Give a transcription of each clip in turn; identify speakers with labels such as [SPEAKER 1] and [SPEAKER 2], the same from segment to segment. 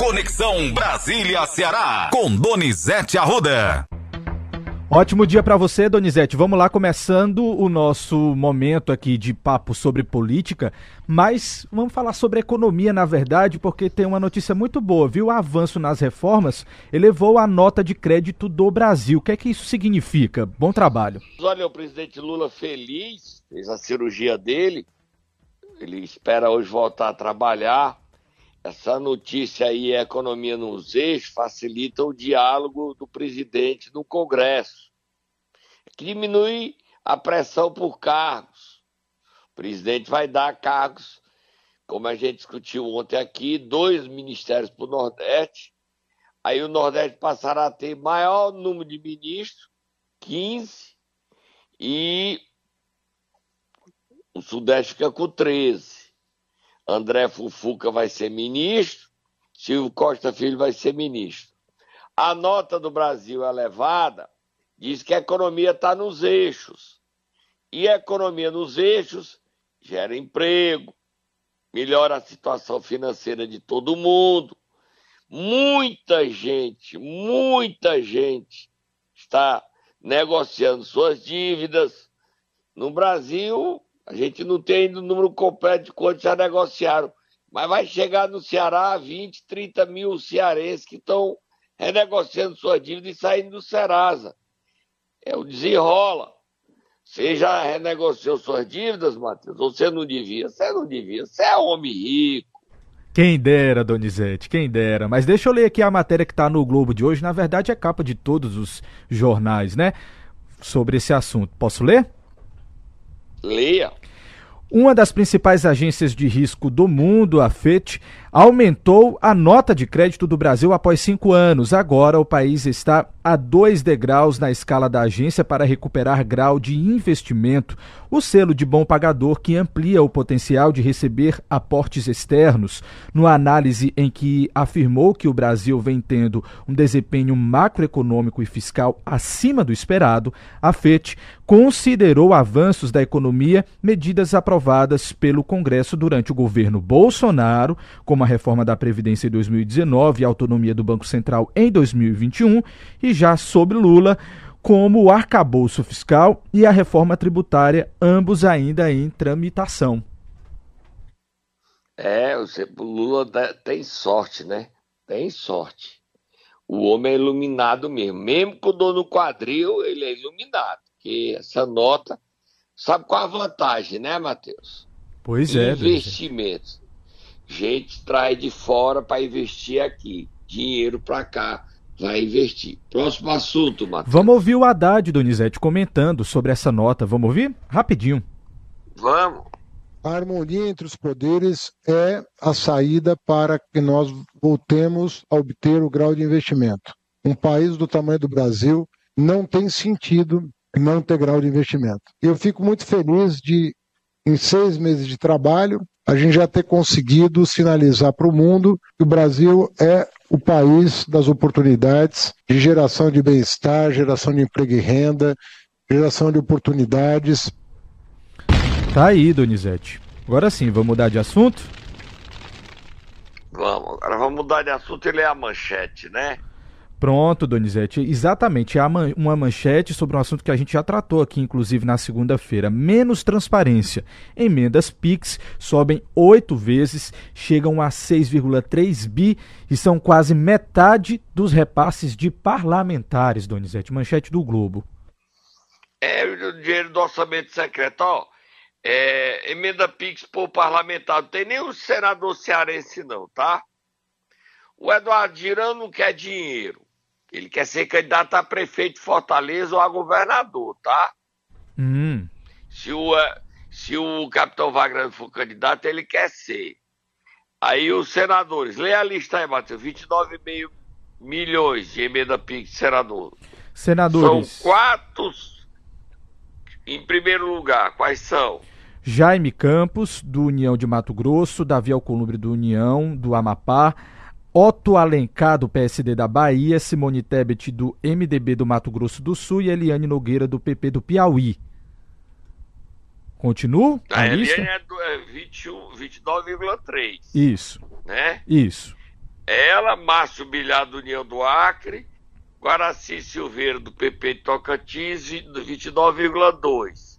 [SPEAKER 1] Conexão Brasília-Ceará, com Donizete Arruda.
[SPEAKER 2] Ótimo dia para você, Donizete. Vamos lá, começando o nosso momento aqui de papo sobre política, mas vamos falar sobre economia, na verdade, porque tem uma notícia muito boa, viu? O avanço nas reformas elevou a nota de crédito do Brasil. O que é que isso significa? Bom trabalho.
[SPEAKER 3] Olha, o presidente Lula feliz, fez a cirurgia dele, ele espera hoje voltar a trabalhar. Essa notícia aí, a economia nos eixos, facilita o diálogo do presidente no Congresso, que diminui a pressão por cargos. O presidente vai dar cargos, como a gente discutiu ontem aqui, dois ministérios para o Nordeste. Aí o Nordeste passará a ter maior número de ministros, 15, e o Sudeste fica com 13. André Fufuca vai ser ministro, Silvio Costa Filho vai ser ministro. A nota do Brasil elevada diz que a economia está nos eixos. E a economia nos eixos gera emprego, melhora a situação financeira de todo mundo. Muita gente, muita gente está negociando suas dívidas. No Brasil, a gente não tem ainda o número completo de quantos já negociaram, mas vai chegar no Ceará 20, 30 mil cearenses que estão renegociando sua dívida e saindo do Serasa. É o desenrola. Você já renegociou suas dívidas, Matheus? Ou você não devia? Você não devia. Você é homem rico.
[SPEAKER 2] Quem dera, Donizete, quem dera. Mas deixa eu ler aqui a matéria que está no Globo de hoje. Na verdade, é capa de todos os jornais, né? Sobre esse assunto. Posso ler?
[SPEAKER 3] Leia.
[SPEAKER 2] Uma das principais agências de risco do mundo, a Fitch, aumentou a nota de crédito do Brasil após cinco anos. Agora o país está a dois degraus na escala da agência para recuperar grau de investimento, o selo de bom pagador que amplia o potencial de receber aportes externos. Numa análise em que afirmou que o Brasil vem tendo um desempenho macroeconômico e fiscal acima do esperado, a FET considerou avanços da economia medidas aprovadas pelo Congresso durante o governo Bolsonaro, como a reforma da Previdência em 2019 e a autonomia do Banco Central em 2021, e já sob Lula, como o arcabouço fiscal e a reforma tributária, ambos ainda em tramitação.
[SPEAKER 3] É, o Lula tem sorte, né? Tem sorte. O homem é iluminado mesmo. Mesmo com o dono quadril, ele é iluminado. Que essa nota. Sabe qual a vantagem, né, Matheus?
[SPEAKER 2] Pois é.
[SPEAKER 3] Investimentos. Gente traz de fora para investir aqui. Dinheiro para cá vai investir. Próximo assunto, Matheus.
[SPEAKER 2] Vamos ouvir o Haddad, Donizete, comentando sobre essa nota. Vamos ouvir? Rapidinho.
[SPEAKER 3] Vamos.
[SPEAKER 4] A harmonia entre os poderes é a saída para que nós voltemos a obter o grau de investimento. Um país do tamanho do Brasil não tem sentido não ter grau de investimento. Eu fico muito feliz de, em seis meses de trabalho, a gente já ter conseguido sinalizar para o mundo que o Brasil é o país das oportunidades de geração de bem-estar, geração de emprego e renda, geração de oportunidades.
[SPEAKER 2] Tá aí, Donizete. Agora sim, vamos mudar de assunto?
[SPEAKER 3] Vamos, agora vamos mudar de assunto e ler a manchete, né?
[SPEAKER 2] Pronto, Donizete. Exatamente. Há uma manchete sobre um assunto que a gente já tratou aqui, inclusive na segunda-feira. Menos transparência. Emendas PIX sobem oito vezes, chegam a 6,3 bi e são quase metade dos repasses de parlamentares, Donizete. Manchete do Globo.
[SPEAKER 3] É o dinheiro do orçamento secreto, ó. É, emenda PIX por parlamentar. Não tem nenhum senador cearense, não, tá? O Eduardo Girão não quer dinheiro. Ele quer ser candidato a prefeito de Fortaleza ou a governador, tá?
[SPEAKER 2] Hum.
[SPEAKER 3] Se, o, eh, se o capitão Wagner for candidato, ele quer ser. Aí os senadores, lê a lista aí, Matheus, 29,5 milhões de emenda PIX de senador.
[SPEAKER 2] Senadores.
[SPEAKER 3] São quatro em primeiro lugar, quais são?
[SPEAKER 2] Jaime Campos, do União de Mato Grosso, Davi Alcolumbre, do União, do Amapá, Otto Alencar, do PSD da Bahia, Simone Tebet, do MDB do Mato Grosso do Sul e Eliane Nogueira, do PP do Piauí. Continuo?
[SPEAKER 3] A, a Eliane é, é 29,3.
[SPEAKER 2] Isso.
[SPEAKER 3] Né?
[SPEAKER 2] Isso.
[SPEAKER 3] Ela, Márcio Bilhar do União do Acre, Guaraci Silveira do PP de Tocantins, 29,2.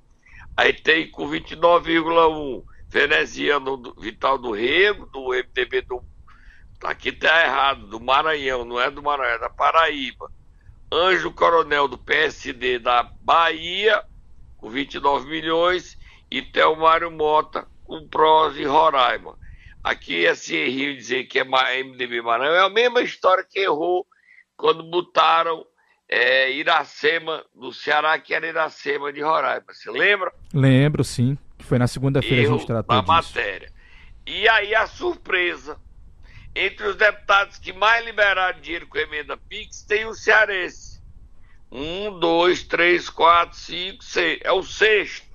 [SPEAKER 3] Aí tem com 29,1 Veneziano do, Vital do Rego, do MDB do. Aqui tá errado, do Maranhão, não é do Maranhão, é da Paraíba. Anjo Coronel do PSD da Bahia, com 29 milhões, e Telmário Mota com Prós e Roraima. Aqui esse Rio dizer que é MDB Maranhão é a mesma história que errou quando botaram é, Iracema do Ceará, que era Iracema de Roraima. Você lembra?
[SPEAKER 2] Lembro, sim. Que foi na segunda-feira a gente tratou disso.
[SPEAKER 3] matéria. E aí a surpresa. Entre os deputados que mais liberaram dinheiro com emenda PIX, tem o cearense. Um, dois, três, quatro, cinco, seis. É o sexto.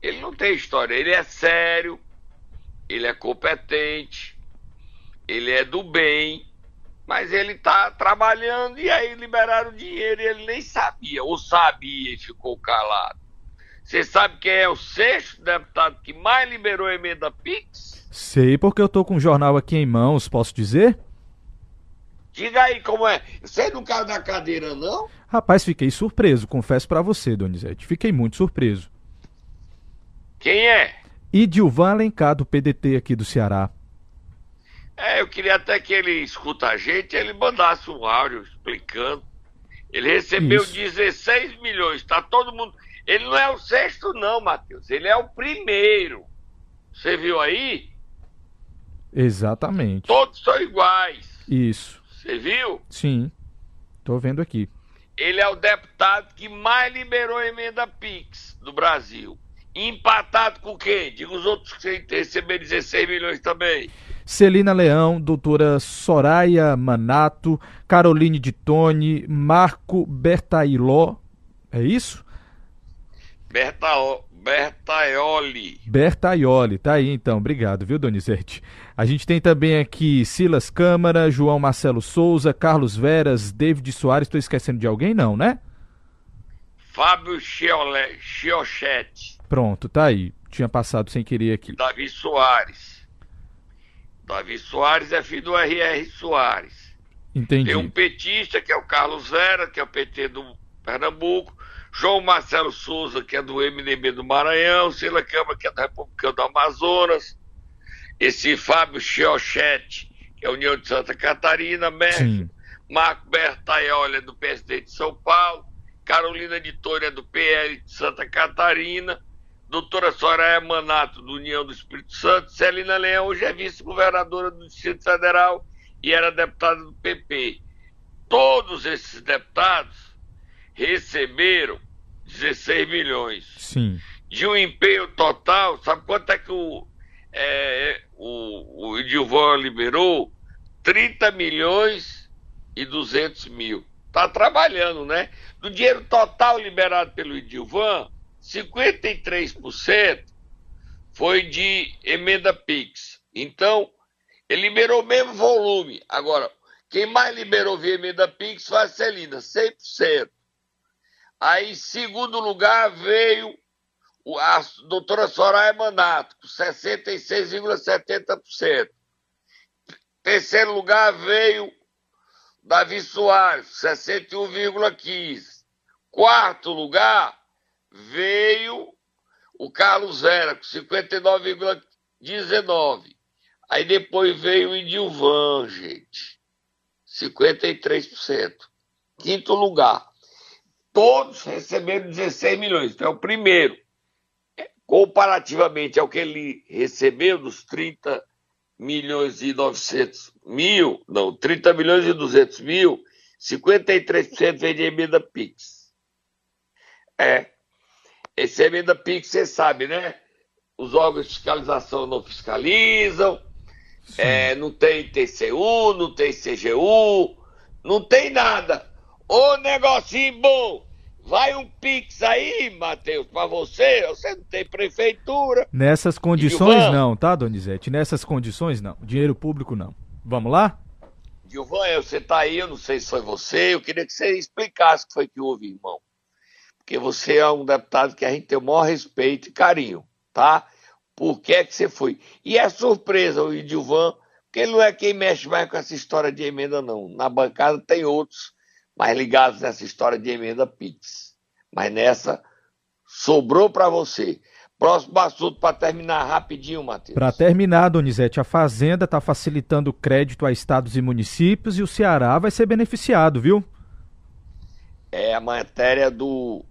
[SPEAKER 3] Ele não tem história. Ele é sério, ele é competente, ele é do bem, mas ele está trabalhando e aí liberaram dinheiro e ele nem sabia, ou sabia e ficou calado. Você sabe quem é o sexto deputado que mais liberou emenda PIX?
[SPEAKER 2] Sei, porque eu tô com o jornal aqui em mãos, posso dizer?
[SPEAKER 3] Diga aí como é. Você não caiu da cadeira, não?
[SPEAKER 2] Rapaz, fiquei surpreso, confesso para você, Donizete. Fiquei muito surpreso.
[SPEAKER 3] Quem é?
[SPEAKER 2] E Dilvan Alencar, do PDT aqui do Ceará.
[SPEAKER 3] É, eu queria até que ele escuta a gente, ele mandasse um áudio explicando. Ele recebeu
[SPEAKER 2] Isso.
[SPEAKER 3] 16 milhões, tá todo mundo. Ele não é o sexto, não, Matheus. Ele é o primeiro. Você viu aí?
[SPEAKER 2] Exatamente.
[SPEAKER 3] Todos são iguais.
[SPEAKER 2] Isso.
[SPEAKER 3] Você viu?
[SPEAKER 2] Sim. Tô vendo aqui.
[SPEAKER 3] Ele é o deputado que mais liberou emenda PIX do Brasil. Empatado com quem? Diga os outros que receberam 16 milhões também.
[SPEAKER 2] Celina Leão, doutora Soraya Manato, Caroline de Tone, Marco Bertailó. É isso?
[SPEAKER 3] Bertaioli.
[SPEAKER 2] Bertaioli, tá aí então, obrigado, viu, Donizete? A gente tem também aqui Silas Câmara, João Marcelo Souza, Carlos Veras, David Soares, tô esquecendo de alguém não, né?
[SPEAKER 3] Fábio Chiole- Chiochete.
[SPEAKER 2] Pronto, tá aí. Tinha passado sem querer aqui.
[SPEAKER 3] Davi Soares. Davi Soares é filho do R.R. Soares.
[SPEAKER 2] Entendi.
[SPEAKER 3] Tem um petista, que é o Carlos Vera, que é o PT do Pernambuco. João Marcelo Souza, que é do MDB do Maranhão. Sila Câmara, que é do Republicano do Amazonas. Esse Fábio Chiochete, que é a União de Santa Catarina.
[SPEAKER 2] Sim.
[SPEAKER 3] Marco Bertaioli é do PSD de São Paulo. Carolina de é do PL de Santa Catarina. Doutora Soraya Manato, do União do Espírito Santo. Celina Leão, hoje é vice-governadora do Distrito Federal e era deputada do PP. Todos esses deputados receberam 16 milhões.
[SPEAKER 2] Sim.
[SPEAKER 3] De um empenho total, sabe quanto é que o, é, o, o Edilvan liberou? 30 milhões e 200 mil. Tá trabalhando, né? Do dinheiro total liberado pelo Edilvan, 53% foi de emenda PIX. Então, ele liberou o mesmo volume. Agora, quem mais liberou via emenda PIX foi a Celina, 100%. Aí, segundo lugar, veio a doutora Soraya Manato, com 66,70%. Terceiro lugar veio Davi Soares, 61,15%. Quarto lugar veio o Carlos Vera, com 59,19%. Aí depois veio o Idilvan, gente, 53%. Quinto lugar. Todos receberam 16 milhões. Então é o primeiro. Comparativamente ao que ele recebeu dos 30 milhões e 900 mil, não, 30 milhões e 200 mil, 53% vem de emenda PIX. É. Esse emenda PIX, você sabe, né? Os órgãos de fiscalização não fiscalizam, é, não tem TCU, não tem CGU, não tem nada. Ô negocinho bom! Vai um Pix aí, Matheus, pra você. Você não tem prefeitura.
[SPEAKER 2] Nessas condições
[SPEAKER 3] Gilvan?
[SPEAKER 2] não, tá, Donizete? Nessas condições não. Dinheiro público não. Vamos lá?
[SPEAKER 3] Gilvan, você tá aí, eu não sei se foi você. Eu queria que você explicasse o que foi que houve, irmão. Porque você é um deputado que a gente tem o maior respeito e carinho, tá? Por que é que você foi? E é surpresa o Edilvan Porque ele não é quem mexe mais com essa história de emenda, não. Na bancada tem outros mais ligados nessa história de emenda PIX. Mas nessa, sobrou para você. Próximo assunto para terminar rapidinho, Matheus.
[SPEAKER 2] Para terminar, Donizete, a Fazenda está facilitando crédito a estados e municípios e o Ceará vai ser beneficiado, viu?
[SPEAKER 3] É a matéria do,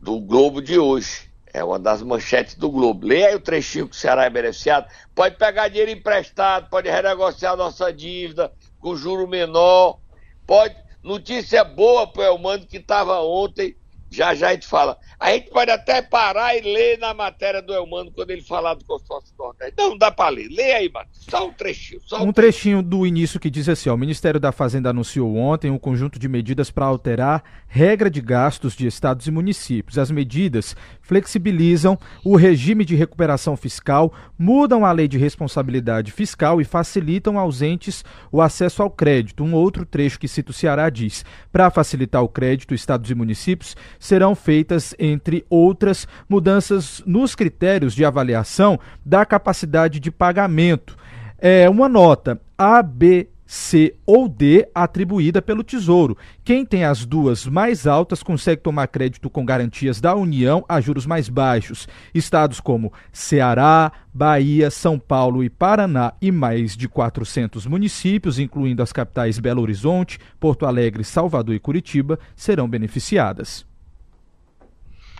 [SPEAKER 3] do Globo de hoje. É uma das manchetes do Globo. Leia aí o trechinho que o Ceará é beneficiado. Pode pegar dinheiro emprestado, pode renegociar nossa dívida com juro menor. Pode. Notícia boa para o Elmano que estava ontem já já a gente fala. A gente pode até parar e ler na matéria do Elmano quando ele falar do consórcio Nordeste. Não, não dá para ler. Lê aí, Matheus. Só um trechinho. Só
[SPEAKER 2] um, um trechinho do início que diz assim: ó, o Ministério da Fazenda anunciou ontem um conjunto de medidas para alterar regra de gastos de estados e municípios. As medidas flexibilizam o regime de recuperação fiscal, mudam a lei de responsabilidade fiscal e facilitam aos entes o acesso ao crédito. Um outro trecho que cita o Ceará diz: para facilitar o crédito, estados e municípios serão feitas, entre outras, mudanças nos critérios de avaliação da capacidade de pagamento. É uma nota A, B, C ou D atribuída pelo Tesouro. Quem tem as duas mais altas consegue tomar crédito com garantias da União a juros mais baixos. Estados como Ceará, Bahia, São Paulo e Paraná e mais de 400 municípios, incluindo as capitais Belo Horizonte, Porto Alegre, Salvador e Curitiba, serão beneficiadas.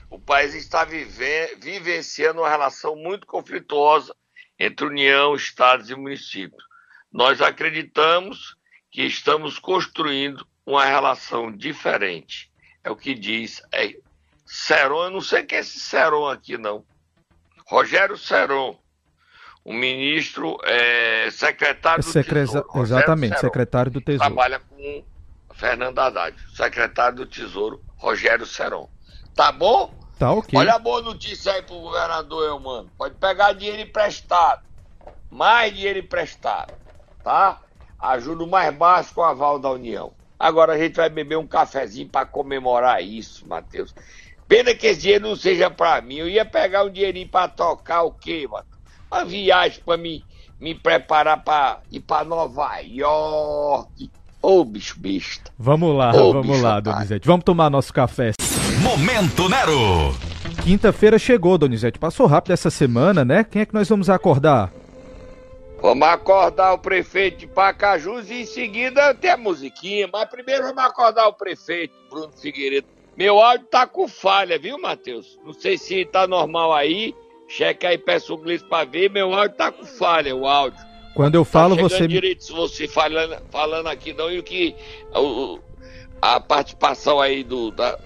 [SPEAKER 3] O país está vive, vivenciando uma relação muito conflituosa entre União, Estados e municípios nós acreditamos que estamos construindo uma relação diferente. É o que diz é, Seron, eu não sei quem é esse Seron aqui, não. Rogério Seron, o ministro, é, secretário do Tesouro.
[SPEAKER 2] Exatamente, Seron, secretário do Tesouro.
[SPEAKER 3] Trabalha com Fernando Haddad, secretário do Tesouro, Rogério Seron. Tá bom?
[SPEAKER 2] Tá ok.
[SPEAKER 3] Olha a boa notícia aí pro governador, eu, mano. Pode pegar dinheiro emprestado. Mais dinheiro emprestado tá? Ajuda mais baixo com o aval da União. Agora a gente vai beber um cafezinho para comemorar isso, Matheus. Pena que esse dinheiro não seja para mim. Eu ia pegar um dinheirinho para tocar o quê, mano? Uma viagem para me, me preparar para ir para Nova York. Ô, oh, bicho besta.
[SPEAKER 2] Vamos lá, oh, vamos lá, Donizete. Vamos tomar nosso café.
[SPEAKER 1] Momento Nero.
[SPEAKER 2] Quinta-feira chegou, Donizete. Passou rápido essa semana, né? Quem é que nós vamos acordar?
[SPEAKER 3] Vamos acordar o prefeito de Pacajus e em seguida tem a musiquinha. Mas primeiro vamos acordar o prefeito, Bruno Figueiredo. Meu áudio tá com falha, viu, Matheus? Não sei se tá normal aí. Cheque aí, peço o Gleice pra ver. Meu áudio tá com falha, o áudio.
[SPEAKER 2] Quando eu falo,
[SPEAKER 3] tá
[SPEAKER 2] você.
[SPEAKER 3] direito se você falando, falando aqui, não, e o que. O, a participação aí do, da,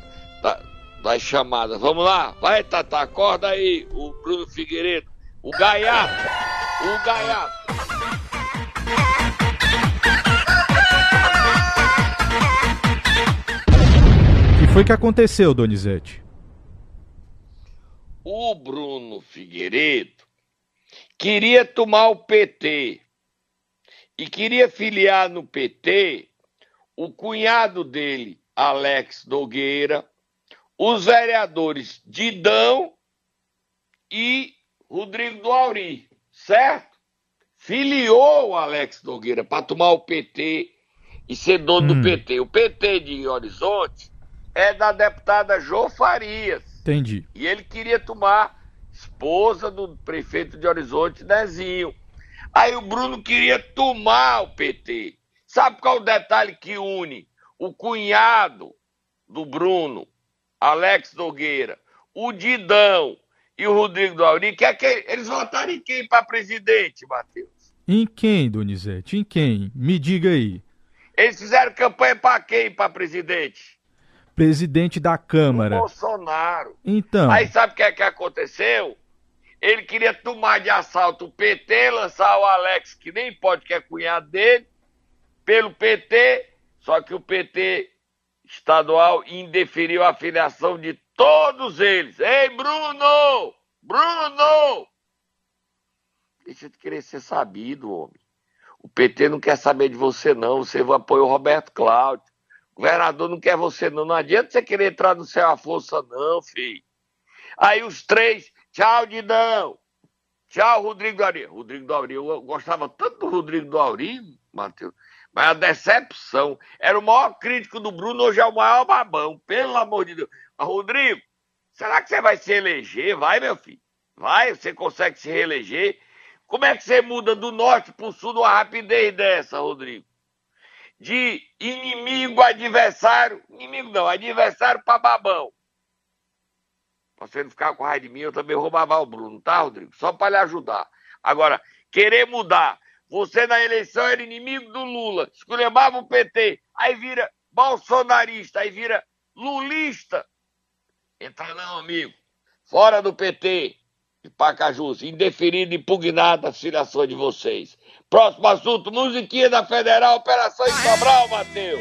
[SPEAKER 3] da, das chamadas. Vamos lá, vai, Tata, acorda aí, o Bruno Figueiredo. O gaiato, o gaiato.
[SPEAKER 2] O que foi que aconteceu, Donizete?
[SPEAKER 3] O Bruno Figueiredo queria tomar o PT e queria filiar no PT o cunhado dele, Alex Nogueira, os vereadores Didão e Rodrigo do Auri, certo? Filiou o Alex Nogueira para tomar o PT e ser dono hum. do PT. O PT de Horizonte é da deputada Jô Farias.
[SPEAKER 2] Entendi.
[SPEAKER 3] E ele queria tomar esposa do prefeito de Horizonte, Nezinho. Aí o Bruno queria tomar o PT. Sabe qual é o detalhe que une o cunhado do Bruno, Alex Nogueira, o Didão e o Rodrigo do Auri, quer que eles votaram em quem para presidente, Matheus?
[SPEAKER 2] Em quem, Donizete? Em quem? Me diga aí.
[SPEAKER 3] Eles fizeram campanha para quem para presidente?
[SPEAKER 2] Presidente da Câmara.
[SPEAKER 3] O Bolsonaro.
[SPEAKER 2] Então.
[SPEAKER 3] Aí sabe o que é que aconteceu? Ele queria tomar de assalto o PT, lançar o Alex, que nem pode, que é cunhado dele, pelo PT, só que o PT estadual indeferiu a filiação de Todos eles. Ei, Bruno! Bruno! Deixa de querer ser sabido, homem. O PT não quer saber de você, não. Você apoia o Roberto Cláudio. O governador não quer você, não. Não adianta você querer entrar no céu à força, não, filho. Aí os três, tchau, Didão. Tchau, Rodrigo do Auri. Rodrigo do Auri, eu gostava tanto do Rodrigo do Auri, Matheus. Mas a decepção. Era o maior crítico do Bruno, hoje é o maior babão. Pelo amor de Deus. Mas, Rodrigo, será que você vai se eleger? Vai, meu filho. Vai, você consegue se reeleger. Como é que você muda do norte para o sul numa rapidez dessa, Rodrigo? De inimigo, adversário. Inimigo não, adversário para babão. Pra você não ficar com raiva de mim, eu também roubava o Bruno, tá, Rodrigo? Só para lhe ajudar. Agora, querer mudar. Você na eleição era inimigo do Lula, esculhambava o PT, aí vira bolsonarista, aí vira lulista. Entra não, amigo. Fora do PT de Pacajus, indeferido, impugnada a filiação de vocês. Próximo assunto, musiquinha da Federal, Operação em Sobral, Matheus.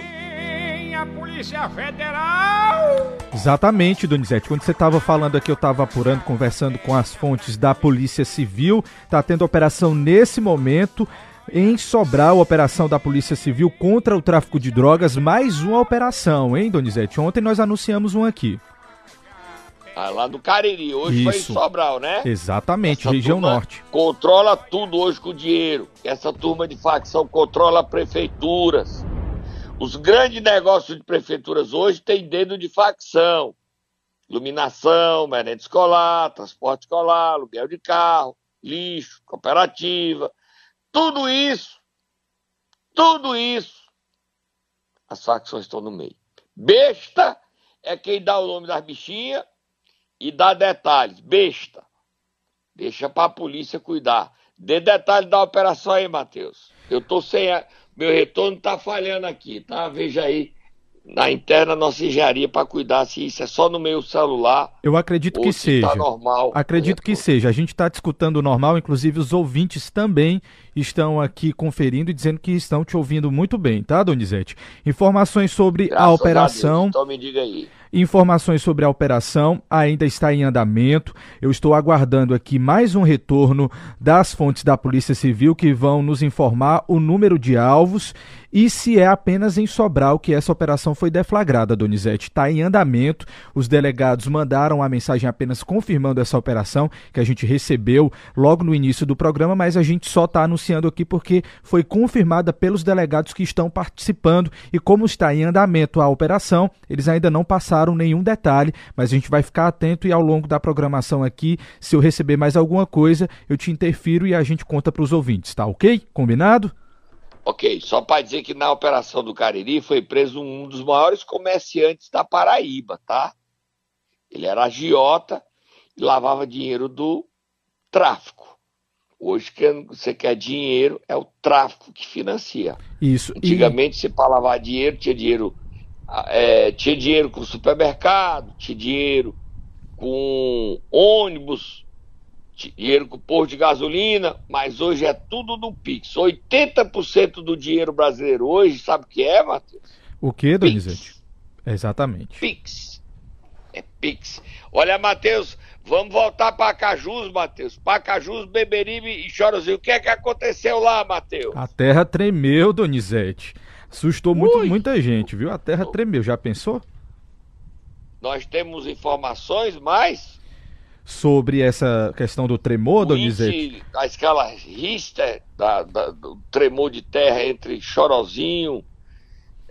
[SPEAKER 5] A Polícia Federal!
[SPEAKER 2] Exatamente, Donizete. Quando você estava falando aqui, eu estava apurando, conversando com as fontes da Polícia Civil. Está tendo operação nesse momento em Sobral, operação da Polícia Civil contra o tráfico de drogas. Mais uma operação, hein, Donizete? Ontem nós anunciamos um aqui.
[SPEAKER 3] Ah, lá do Cariri, hoje Isso. foi em Sobral, né?
[SPEAKER 2] Exatamente, Essa região norte.
[SPEAKER 3] Controla tudo hoje com dinheiro. Essa turma de facção controla prefeituras. Os grandes negócios de prefeituras hoje têm dedo de facção. Iluminação, merenda escolar, transporte escolar, aluguel de carro, lixo, cooperativa. Tudo isso, tudo isso, as facções estão no meio. Besta é quem dá o nome das bichinhas e dá detalhes. Besta. Deixa para a polícia cuidar. Dê detalhes da operação aí, Matheus. Eu tô sem. Meu retorno tá falhando aqui, tá? Veja aí na interna nossa engenharia para cuidar se isso é só no meio celular.
[SPEAKER 2] Eu acredito que tá seja. Tá
[SPEAKER 3] normal.
[SPEAKER 2] Acredito que seja. A gente está discutando normal, inclusive os ouvintes também estão aqui conferindo e dizendo que estão te ouvindo muito bem, tá, Donizete? Informações sobre Graças a operação. A Deus,
[SPEAKER 3] então me diga aí.
[SPEAKER 2] Informações sobre a operação ainda está em andamento. Eu estou aguardando aqui mais um retorno das fontes da Polícia Civil que vão nos informar o número de alvos e se é apenas em Sobral que essa operação foi deflagrada, Donizete. Está em andamento. Os delegados mandaram a mensagem apenas confirmando essa operação que a gente recebeu logo no início do programa, mas a gente só está anunciando aqui porque foi confirmada pelos delegados que estão participando e como está em andamento a operação, eles ainda não passaram nenhum detalhe, mas a gente vai ficar atento e ao longo da programação aqui, se eu receber mais alguma coisa, eu te interfiro e a gente conta para os ouvintes, tá ok? Combinado?
[SPEAKER 3] Ok, só para dizer que na operação do Cariri foi preso um dos maiores comerciantes da Paraíba, tá? Ele era agiota e lavava dinheiro do tráfico. Hoje, que você quer dinheiro, é o tráfico que financia.
[SPEAKER 2] Isso.
[SPEAKER 3] Antigamente, e... você para lavar dinheiro, tinha dinheiro é, tinha dinheiro com supermercado, tinha dinheiro com ônibus, tinha dinheiro com posto de gasolina, mas hoje é tudo no Pix. 80% do dinheiro brasileiro hoje, sabe o que é, Matheus?
[SPEAKER 2] O que, Donizete? Exatamente.
[SPEAKER 3] Pix. É Pix. Olha, Matheus, vamos voltar para Cajus, Matheus. Pacajus, Beberibe e Chorozinho. O que é que aconteceu lá, Matheus?
[SPEAKER 2] A terra tremeu, Donizete. Assustou muito, muita gente, viu? A terra tremeu. Já pensou?
[SPEAKER 3] Nós temos informações mais
[SPEAKER 2] sobre essa questão do tremor, Donizete?
[SPEAKER 3] A escala Richter, da, da, do tremor de terra entre Chorozinho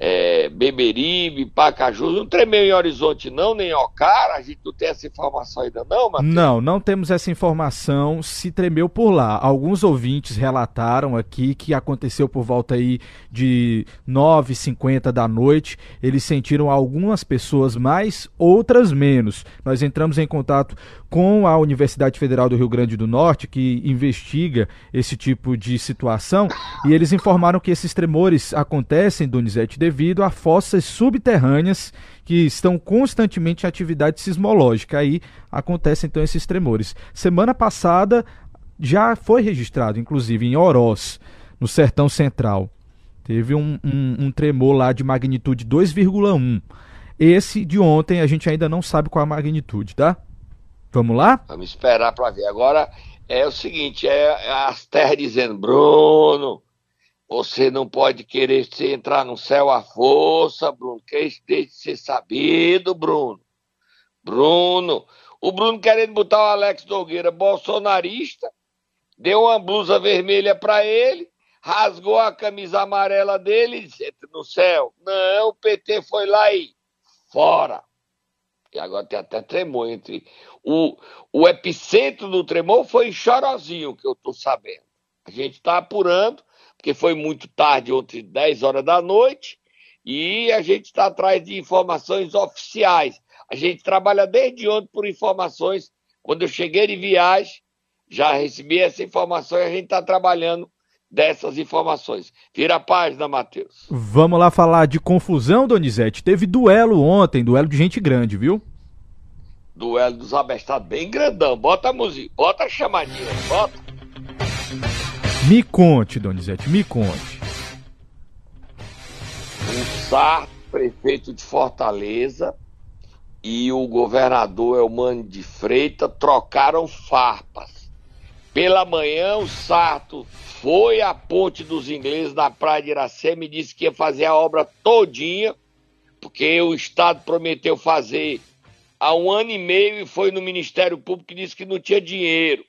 [SPEAKER 3] é, Beberibe, Pacajus, não tremeu em Horizonte não, nem em Ocara, a gente não tem essa informação ainda não, Matheus?
[SPEAKER 2] Não, não temos essa informação se tremeu por lá. Alguns ouvintes relataram aqui que aconteceu por volta aí de 9h50 da noite, eles sentiram algumas pessoas mais, outras menos. Nós entramos em contato com a Universidade Federal do Rio Grande do Norte, que investiga esse tipo de situação, e eles informaram que esses tremores acontecem, Donizete, devido a fossas subterrâneas que estão constantemente em atividade sismológica. Aí acontecem então esses tremores. Semana passada já foi registrado, inclusive em Oroz, no Sertão Central. Teve um, um, um tremor lá de magnitude 2,1. Esse de ontem a gente ainda não sabe qual a magnitude, tá? Vamos lá?
[SPEAKER 3] Vamos esperar para ver. Agora é o seguinte: é as terras dizendo, Bruno, você não pode querer se entrar no céu à força, Bruno. Que isso deixe de ser sabido, Bruno. Bruno. O Bruno querendo botar o Alex Nogueira bolsonarista deu uma blusa vermelha para ele, rasgou a camisa amarela dele e disse: no céu. Não, o PT foi lá e fora. E agora tem até tremor entre. O, o epicentro do tremor foi em Chorozinho, que eu estou sabendo. A gente está apurando, porque foi muito tarde, ontem, 10 horas da noite, e a gente está atrás de informações oficiais. A gente trabalha desde ontem por informações. Quando eu cheguei de viagem, já recebi essa informação e a gente está trabalhando dessas informações. Vira a página, Matheus.
[SPEAKER 2] Vamos lá falar de confusão, Donizete. Teve duelo ontem, duelo de gente grande, viu?
[SPEAKER 3] Duelo dos abestados bem grandão. Bota a música, bota a chamadinha, bota.
[SPEAKER 2] Me conte, Donizete, me conte.
[SPEAKER 3] O Sá, prefeito de Fortaleza, e o governador Elmano de Freitas trocaram farpas. Pela manhã, o Sarto foi à ponte dos ingleses na praia de Iracema e disse que ia fazer a obra todinha, porque o Estado prometeu fazer há um ano e meio e foi no Ministério Público e disse que não tinha dinheiro.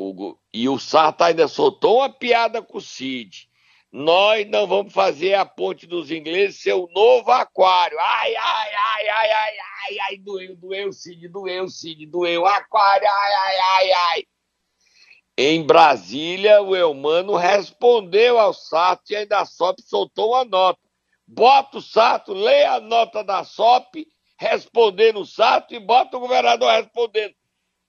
[SPEAKER 3] O, e o Sarto ainda soltou uma piada com o Cid. Nós não vamos fazer a ponte dos ingleses ser o novo aquário. Ai, ai, ai, ai, ai, ai, ai, doeu, doeu, Cid, doeu, Cid, doeu, aquário, ai, ai, ai, ai. Em Brasília, o Elmano respondeu ao Sarto e ainda a SOP soltou uma nota. Bota o Sarto, leia a nota da SOP, respondendo o Sarto e bota o governador respondendo.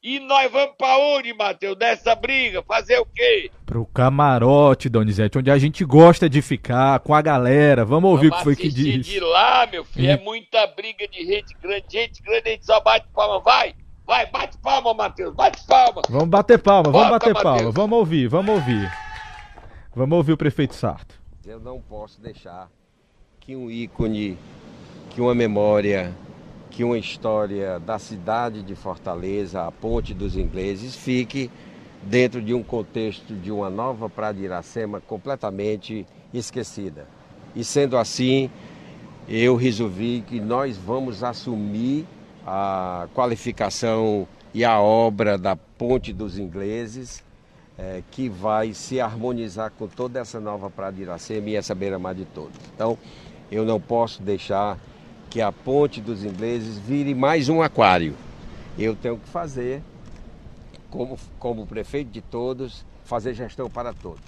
[SPEAKER 3] E nós vamos para onde, Matheus, dessa briga? Fazer o quê?
[SPEAKER 2] Pro camarote, Donizete, onde a gente gosta de ficar com a galera. Vamos ouvir o que foi que disse.
[SPEAKER 3] de lá, meu filho, é muita briga de gente grande. Gente grande, a gente só bate palma. Vai, vai, bate palma, Matheus, bate palma.
[SPEAKER 2] Vamos bater palma, vamos Bota, bater Mateus. palma. Vamos ouvir, vamos ouvir. Vamos ouvir o prefeito Sarto.
[SPEAKER 6] Eu não posso deixar que um ícone, que uma memória que uma história da cidade de Fortaleza, a Ponte dos Ingleses, fique dentro de um contexto de uma nova Praia de Iracema completamente esquecida. E sendo assim, eu resolvi que nós vamos assumir a qualificação e a obra da Ponte dos Ingleses, é, que vai se harmonizar com toda essa nova Praia de Iracema e essa beira-mar de todos. Então, eu não posso deixar que a ponte dos ingleses vire mais um aquário. Eu tenho que fazer, como, como prefeito de todos, fazer gestão para todos.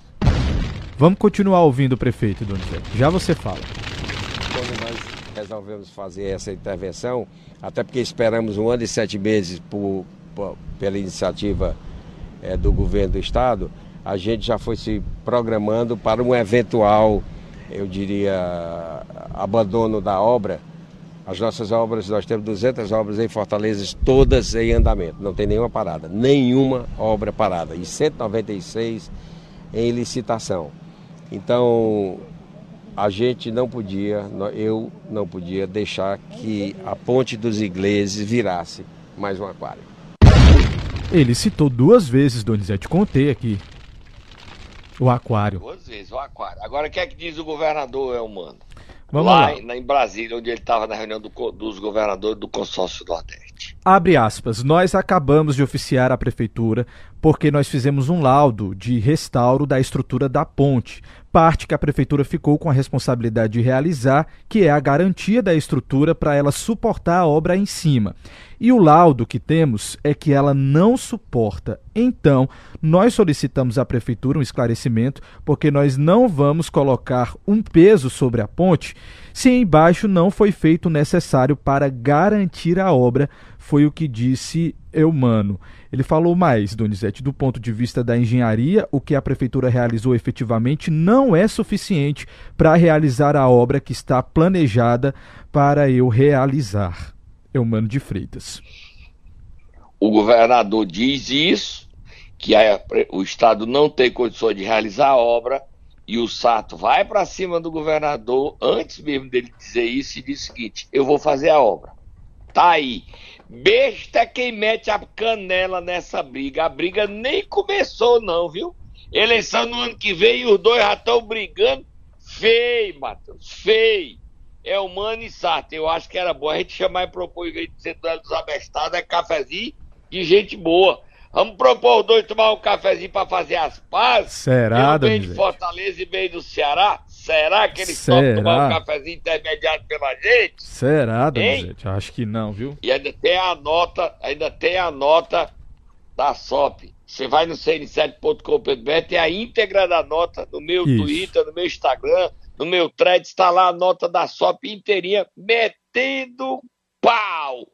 [SPEAKER 2] Vamos continuar ouvindo o prefeito, Donizete. Já você fala.
[SPEAKER 6] Quando nós resolvemos fazer essa intervenção, até porque esperamos um ano e sete meses por, por, pela iniciativa é, do governo do estado, a gente já foi se programando para um eventual, eu diria, abandono da obra as nossas obras, nós temos 200 obras em Fortaleza, todas em andamento, não tem nenhuma parada, nenhuma obra parada, e 196 em licitação. Então, a gente não podia, eu não podia deixar que a ponte dos ingleses virasse mais um aquário.
[SPEAKER 2] Ele citou duas vezes, Donizete, contei aqui. O aquário.
[SPEAKER 3] Duas vezes, o aquário. Agora, o que é que diz o governador, Elmano?
[SPEAKER 2] Vamos lá,
[SPEAKER 3] lá. em Brasília, onde ele estava na reunião do, dos governadores do consórcio do Nordeste.
[SPEAKER 2] Abre aspas. Nós acabamos de oficiar a prefeitura porque nós fizemos um laudo de restauro da estrutura da ponte, parte que a prefeitura ficou com a responsabilidade de realizar, que é a garantia da estrutura para ela suportar a obra em cima. E o laudo que temos é que ela não suporta. Então, nós solicitamos à prefeitura um esclarecimento, porque nós não vamos colocar um peso sobre a ponte se embaixo não foi feito o necessário para garantir a obra, foi o que disse Eumano. Ele falou mais, Donizete, do ponto de vista da engenharia, o que a prefeitura realizou efetivamente não é suficiente para realizar a obra que está planejada para eu realizar. Eumano de Freitas.
[SPEAKER 3] O governador diz isso, que a, o Estado não tem condições de realizar a obra, e o Sato vai para cima do governador antes mesmo dele dizer isso e diz o seguinte: eu vou fazer a obra. Tá aí. Besta quem mete a canela nessa briga. A briga nem começou, não, viu? Eleição no ano que vem e os dois já estão brigando. Feio, Matheus, feio. É o Mano e Sato. Eu acho que era bom a gente chamar e propor, de ser duelo dos abestados, é cafezinho e gente boa. Vamos propor os dois tomar um cafezinho para fazer as pazes?
[SPEAKER 2] Será,
[SPEAKER 3] Eu venho de? Fortaleza e veio do Ceará. Será que eles
[SPEAKER 2] Será?
[SPEAKER 3] tomar um cafezinho intermediado pela gente?
[SPEAKER 2] Será,
[SPEAKER 3] Hein?
[SPEAKER 2] Donizete? Acho que não, viu?
[SPEAKER 3] E ainda tem a nota, ainda tem a nota da SOP. Você vai no cn7.com.br, tem a íntegra da nota no meu
[SPEAKER 2] Isso.
[SPEAKER 3] Twitter, no meu Instagram, no meu thread, está lá a nota da SOP inteirinha, metendo pau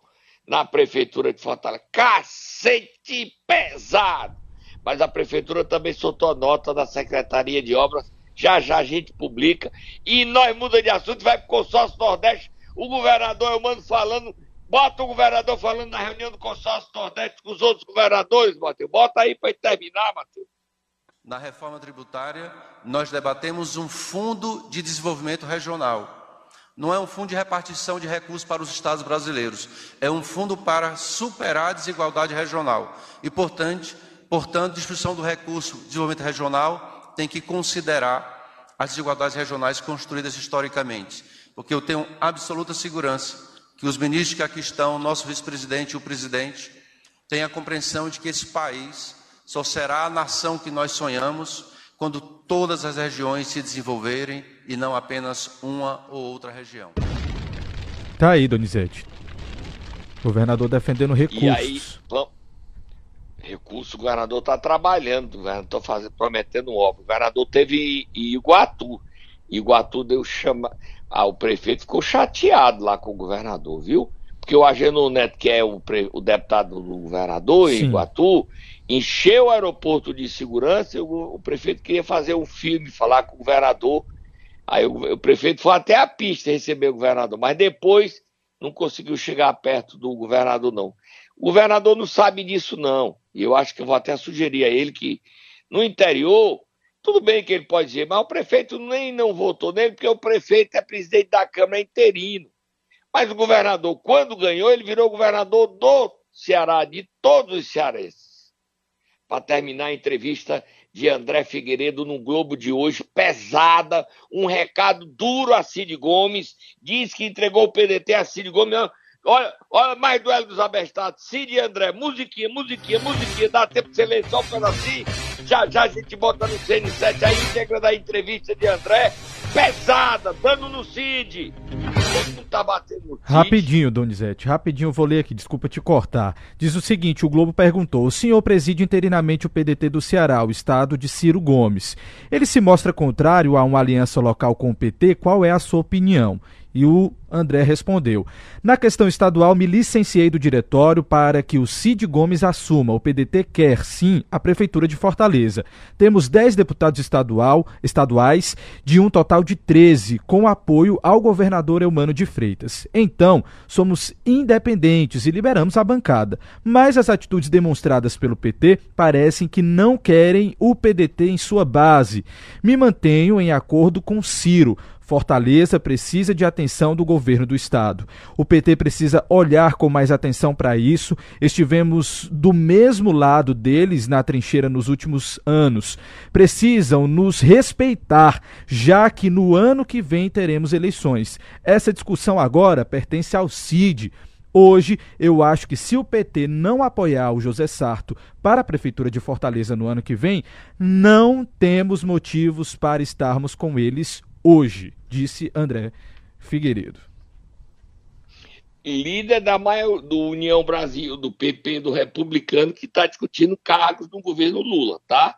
[SPEAKER 3] na Prefeitura de Fortaleza. Cacete pesado! Mas a Prefeitura também soltou a nota da Secretaria de Obras, já já a gente publica, e nós muda de assunto, vai pro consórcio Nordeste, o governador, eu mando falando, bota o governador falando na reunião do consórcio Nordeste com os outros governadores, Matheus, bota aí para terminar, Matheus.
[SPEAKER 7] Na reforma tributária, nós debatemos um fundo de desenvolvimento regional. Não é um fundo de repartição de recursos para os estados brasileiros, é um fundo para superar a desigualdade regional. E, portanto, portanto, distribuição do recurso de desenvolvimento regional tem que considerar as desigualdades regionais construídas historicamente. Porque eu tenho absoluta segurança que os ministros que aqui estão, o nosso vice-presidente e o presidente, têm a compreensão de que esse país só será a nação que nós sonhamos quando todas as regiões se desenvolverem e não apenas uma ou outra região.
[SPEAKER 2] Tá aí, Donizete. Governador defendendo recursos.
[SPEAKER 3] E aí, vamos. Recurso, o governador está trabalhando, está fazendo, prometendo obra. O governador teve em Iguatu. Iguatu deu chama. Ah, o prefeito ficou chateado lá com o governador, viu? Porque o Ageno Neto, que é o, pre- o deputado do governador em. Iguatu, encheu o aeroporto de segurança e o, o prefeito queria fazer um filme, falar com o governador. Aí o, o prefeito foi até a pista receber o governador, mas depois não conseguiu chegar perto do governador, não. O governador não sabe disso, não. E eu acho que eu vou até sugerir a ele que no interior, tudo bem que ele pode dizer, mas o prefeito nem não votou nele, porque o prefeito é presidente da Câmara interino. Mas o governador, quando ganhou, ele virou governador do Ceará, de todos os cearenses. Para terminar a entrevista de André Figueiredo no Globo de hoje, pesada, um recado duro a Cid Gomes, diz que entregou o PDT a Cid Gomes. Olha, olha mais duelo dos abestados, Cid e André, musiquinha, musiquinha, musiquinha, dá tempo de você ler só um pedacinho, já já a gente bota no CN7 a íntegra da entrevista de André, pesada, dando no Cid. Tá batendo.
[SPEAKER 2] Rapidinho, Donizete, rapidinho, vou ler aqui, desculpa te cortar. Diz o seguinte: o Globo perguntou: o senhor preside interinamente o PDT do Ceará, o estado de Ciro Gomes. Ele se mostra contrário a uma aliança local com o PT, qual é a sua opinião? E o André respondeu: Na questão estadual, me licenciei do diretório para que o Cid Gomes assuma. O PDT quer, sim, a Prefeitura de Fortaleza. Temos 10 deputados estadual, estaduais, de um total de 13, com apoio ao governador Eumano de Freitas. Então, somos independentes e liberamos a bancada. Mas as atitudes demonstradas pelo PT parecem que não querem o PDT em sua base. Me mantenho em acordo com Ciro. Fortaleza precisa de atenção do governo do estado. O PT precisa olhar com mais atenção para isso. Estivemos do mesmo lado deles na trincheira nos últimos anos. Precisam nos respeitar, já que no ano que vem teremos eleições. Essa discussão agora pertence ao CID. Hoje, eu acho que se o PT não apoiar o José Sarto para a Prefeitura de Fortaleza no ano que vem, não temos motivos para estarmos com eles hoje, disse André Figueiredo.
[SPEAKER 3] líder da maior, do União Brasil, do PP, do Republicano, que está discutindo cargos no governo Lula, tá?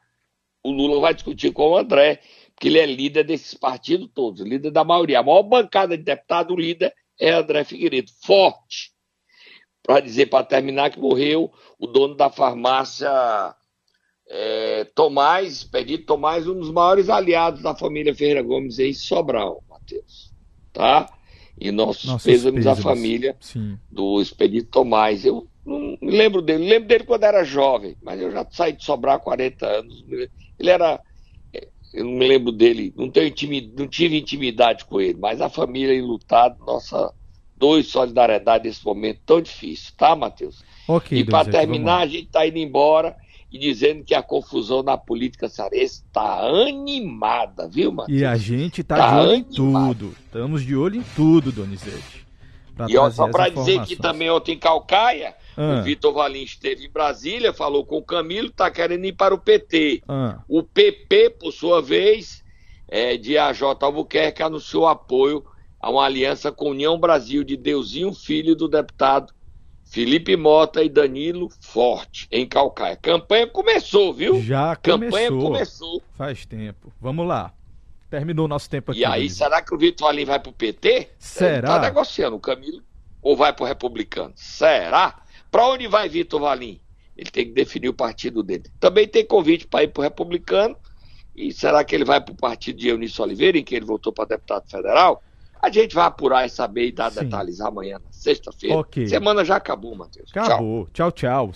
[SPEAKER 3] O Lula vai discutir com o André, porque ele é líder desses partidos todos, líder da maioria. A maior bancada de deputado, líder é André Figueiredo, forte. Para dizer, para terminar, que morreu o dono da farmácia é, Tomás, Expedito Tomás, um dos maiores aliados da família Ferreira Gomes em Sobral, Matheus. Tá? E nossos,
[SPEAKER 2] Nossos
[SPEAKER 3] pêsames à família
[SPEAKER 2] Sim.
[SPEAKER 3] do Expedito Tomás. Eu não me lembro dele, lembro dele quando era jovem, mas eu já saí de Sobrar há 40 anos. Ele era. Eu não me lembro dele, não, tenho intimi- não tive intimidade com ele, mas a família enlutada, nossa, dois solidariedade nesse momento tão difícil, tá, Matheus?
[SPEAKER 2] Ok,
[SPEAKER 3] e para terminar, a gente está indo embora e dizendo que a confusão na política cearense está animada, viu, Matheus?
[SPEAKER 2] E a gente tá,
[SPEAKER 3] Tá
[SPEAKER 2] de olho em
[SPEAKER 3] animado.
[SPEAKER 2] tudo. Estamos de olho em tudo, Donizete.
[SPEAKER 3] E ó, só para dizer que também ontem em Calcaia, ah. o Vitor Valim esteve em Brasília, falou com o Camilo, está querendo ir para o PT. Ah. O PP, por sua vez, é, de AJ Albuquerque, anunciou apoio a uma aliança com União Brasil de Deusinho Filho do deputado Felipe Mota e Danilo Forte, em Calcaia. Campanha começou, viu?
[SPEAKER 2] Já começou. Campanha começou. Faz tempo. Vamos lá. Terminou o nosso tempo aqui.
[SPEAKER 3] E aí, será que o Vitor Alim vai pro PT?
[SPEAKER 2] Será? Ele tá
[SPEAKER 3] negociando o Camilo ou vai pro republicano? Será? Para onde vai Vitor Valim? Ele tem que definir o partido dele. Também tem convite para ir pro republicano. E será que ele vai pro partido de Eunício Oliveira, em que ele voltou para deputado federal? A gente vai apurar e saber e dar Sim. detalhes amanhã, sexta-feira. Semana já acabou, Matheus.
[SPEAKER 2] Acabou. tchau. tchau. tchau.